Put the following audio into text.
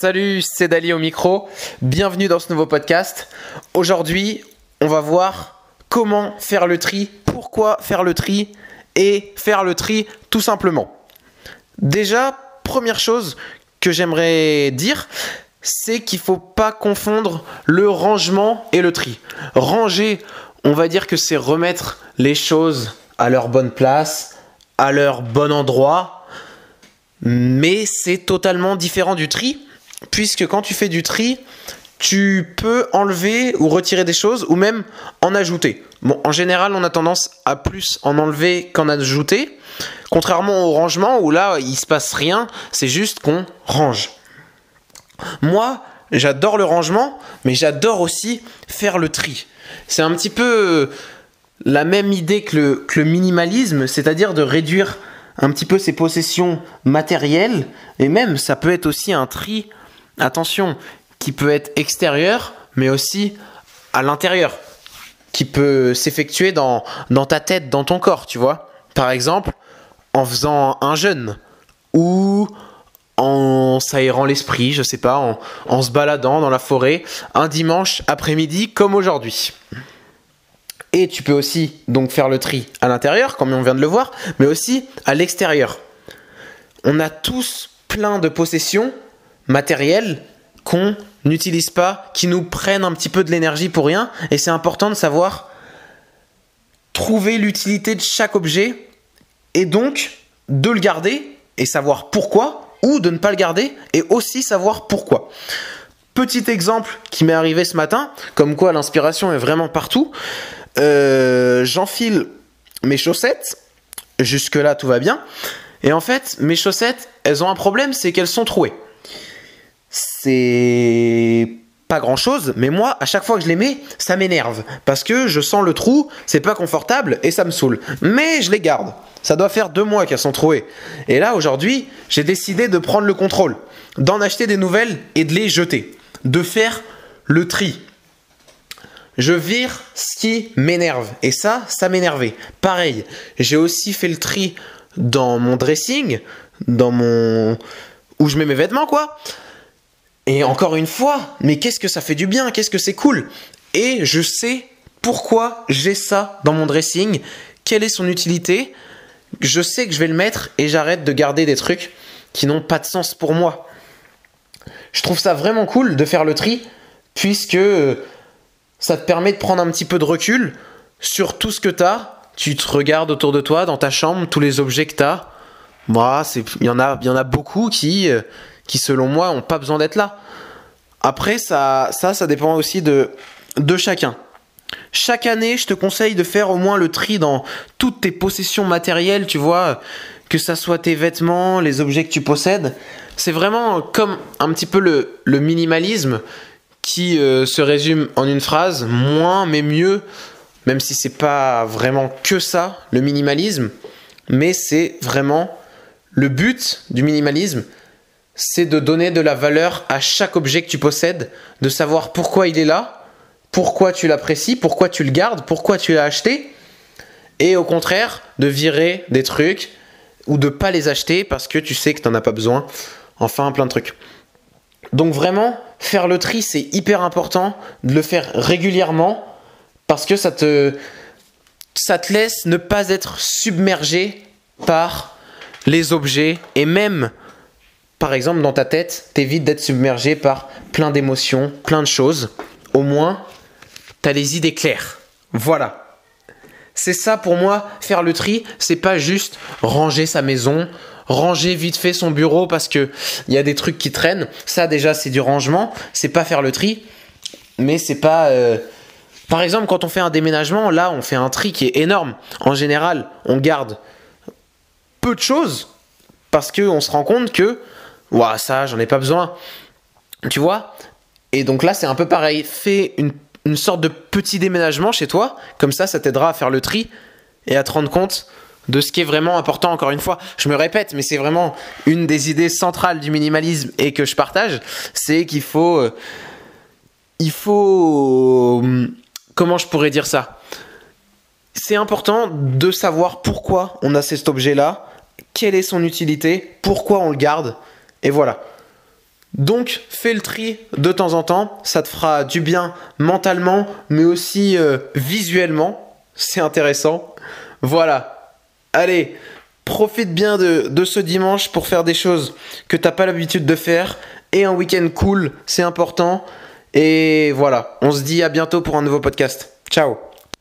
Salut, c'est Dali au micro. Bienvenue dans ce nouveau podcast. Aujourd'hui, on va voir comment faire le tri, pourquoi faire le tri et faire le tri tout simplement. Déjà, première chose que j'aimerais dire, c'est qu'il ne faut pas confondre le rangement et le tri. Ranger, on va dire que c'est remettre les choses à leur bonne place, à leur bon endroit, mais c'est totalement différent du tri, puisque quand tu fais du tri, tu peux enlever ou retirer des choses ou même en ajouter. Bon, en général, on a tendance à plus en enlever qu'en ajouter, contrairement au rangement où là, il se passe rien, c'est juste qu'on range. Moi, j'adore le rangement, mais j'adore aussi faire le tri. C'est un petit peu la même idée que le, que le minimalisme, c'est-à-dire de réduire un petit peu ses possessions matérielles, et même ça peut être aussi un tri, attention, qui peut être extérieur, mais aussi à l'intérieur, qui peut s'effectuer dans, ta tête, dans ton corps, tu vois. Par exemple, en faisant un jeûne, ou en s'aérant l'esprit, je sais pas, en, en se baladant dans la forêt, un dimanche après-midi comme aujourd'hui. Et tu peux aussi donc faire le tri à l'intérieur, comme on vient de le voir, mais aussi à l'extérieur. On a tous plein de possessions matérielles qu'on n'utilise pas, qui nous prennent un petit peu de l'énergie pour rien, et c'est important de savoir trouver l'utilité de chaque objet, et donc de le garder, et savoir pourquoi, ou de ne pas le garder, et aussi savoir pourquoi. Petit exemple qui m'est arrivé ce matin, comme quoi l'inspiration est vraiment partout. Euh, j'enfile mes chaussettes. Jusque-là, tout va bien. Et en fait, mes chaussettes, elles ont un problème, c'est qu'elles sont trouées. C'est pas grand chose, mais moi, à chaque fois que je les mets, ça m'énerve. Parce que je sens le trou, c'est pas confortable et ça me saoule. Mais je les garde. Ça doit faire deux mois qu'elles sont trouées. Et là, aujourd'hui, j'ai décidé de prendre le contrôle, d'en acheter des nouvelles et de les jeter. De faire le tri. Je vire ce qui m'énerve. Et ça, ça m'énervait. Pareil, j'ai aussi fait le tri dans mon dressing, dans mon... où je mets mes vêtements, quoi. Et encore une fois, mais qu'est-ce que ça fait du bien, qu'est-ce que c'est cool. Et je sais pourquoi j'ai ça dans mon dressing, quelle est son utilité. Je sais que je vais le mettre et j'arrête de garder des trucs qui n'ont pas de sens pour moi. Je trouve ça vraiment cool de faire le tri, puisque ça te permet de prendre un petit peu de recul sur tout ce que tu as. Tu te regardes autour de toi, dans ta chambre, tous les objets que tu as. Moi, il y, en a, y en a beaucoup qui, euh, qui selon moi, n'ont pas besoin d'être là. Après, ça, ça, ça dépend aussi de, de chacun. Chaque année, je te conseille de faire au moins le tri dans toutes tes possessions matérielles, tu vois, que ça soit tes vêtements, les objets que tu possèdes. C'est vraiment comme un petit peu le, le minimalisme qui euh, se résume en une phrase moins mais mieux, même si c'est pas vraiment que ça, le minimalisme, mais c'est vraiment le but du minimalisme, c'est de donner de la valeur à chaque objet que tu possèdes, de savoir pourquoi il est là, pourquoi tu l'apprécies, pourquoi tu le gardes, pourquoi tu l'as acheté, et au contraire de virer des trucs ou de pas les acheter parce que tu sais que tu n'en as pas besoin. Enfin, plein de trucs. Donc vraiment, faire le tri, c'est hyper important de le faire régulièrement parce que ça te, ça te laisse ne pas être submergé par les objets et même, par exemple, dans ta tête, t'évites d'être submergé par plein d'émotions, plein de choses. Au moins, t'as les idées claires. Voilà. C'est ça pour moi, faire le tri, c'est pas juste ranger sa maison, ranger vite fait son bureau parce que il y a des trucs qui traînent. Ça déjà c'est du rangement, c'est pas faire le tri, mais c'est pas euh, par exemple, quand on fait un déménagement, là, on fait un tri qui est énorme. En général, on garde peu de choses parce qu'on se rend compte que, ouah, ça, j'en ai pas besoin. Tu vois? Et donc là, c'est un peu pareil. Fais une, une, sorte de petit déménagement chez toi. Comme ça, ça t'aidera à faire le tri et à te rendre compte de ce qui est vraiment important, encore une fois. Je me répète, mais c'est vraiment une des idées centrales du minimalisme et que je partage, c'est qu'il faut... Euh, il faut... Euh, comment je pourrais dire ça? C'est important de savoir pourquoi on a cet objet-là, quelle est son utilité, pourquoi on le garde, et voilà. Donc fais le tri de temps en temps, ça te fera du bien mentalement, mais aussi euh, visuellement. C'est intéressant. Voilà. Allez, profite bien de, de, ce dimanche pour faire des choses que t'as pas l'habitude de faire. Et un week-end cool, c'est important. Et voilà, on se dit à bientôt pour un nouveau podcast. Ciao